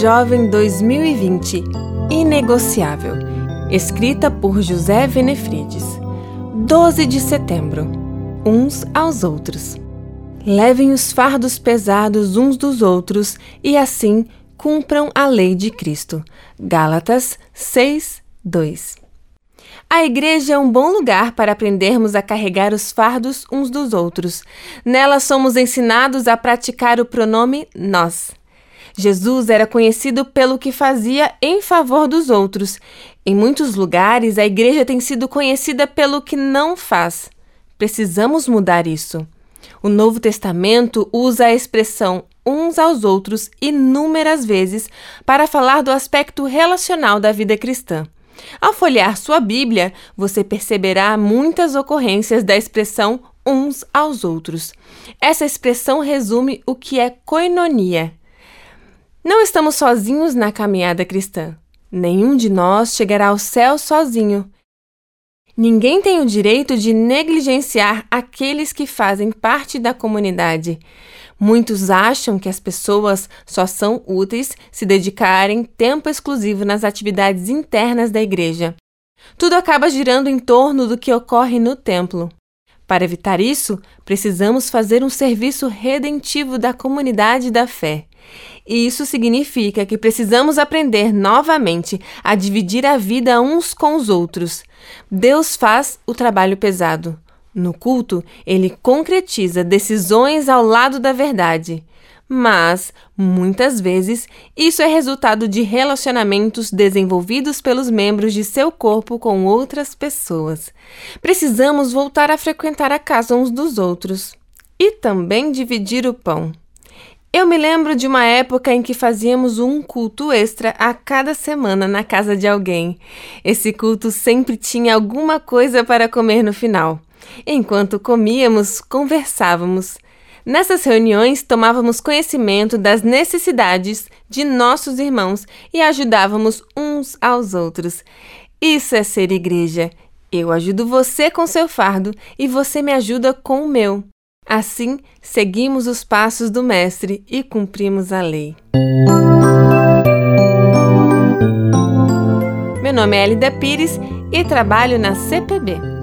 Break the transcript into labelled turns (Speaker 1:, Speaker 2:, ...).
Speaker 1: Jovem 2020 Inegociável, escrita por José Venefrides. 12 de setembro. Uns aos outros. Levem os fardos pesados uns dos outros e assim cumpram a lei de Cristo. Gálatas 6, 2. A igreja é um bom lugar para aprendermos a carregar os fardos uns dos outros. Nela somos ensinados a praticar o pronome nós. Jesus era conhecido pelo que fazia em favor dos outros. Em muitos lugares, a igreja tem sido conhecida pelo que não faz. Precisamos mudar isso. O Novo Testamento usa a expressão uns aos outros inúmeras vezes para falar do aspecto relacional da vida cristã. Ao folhear sua Bíblia, você perceberá muitas ocorrências da expressão uns aos outros. Essa expressão resume o que é coinonia. Não estamos sozinhos na caminhada cristã. Nenhum de nós chegará ao céu sozinho. Ninguém tem o direito de negligenciar aqueles que fazem parte da comunidade. Muitos acham que as pessoas só são úteis se dedicarem tempo exclusivo nas atividades internas da igreja. Tudo acaba girando em torno do que ocorre no templo. Para evitar isso, precisamos fazer um serviço redentivo da comunidade da fé. Isso significa que precisamos aprender novamente a dividir a vida uns com os outros. Deus faz o trabalho pesado. No culto, ele concretiza decisões ao lado da verdade. Mas, muitas vezes, isso é resultado de relacionamentos desenvolvidos pelos membros de seu corpo com outras pessoas. Precisamos voltar a frequentar a casa uns dos outros e também dividir o pão. Eu me lembro de uma época em que fazíamos um culto extra a cada semana na casa de alguém. Esse culto sempre tinha alguma coisa para comer no final. Enquanto comíamos, conversávamos. Nessas reuniões, tomávamos conhecimento das necessidades de nossos irmãos e ajudávamos uns aos outros. Isso é ser igreja. Eu ajudo você com seu fardo e você me ajuda com o meu. Assim, seguimos os passos do Mestre e cumprimos a lei. Meu nome é Elida Pires e trabalho na CPB.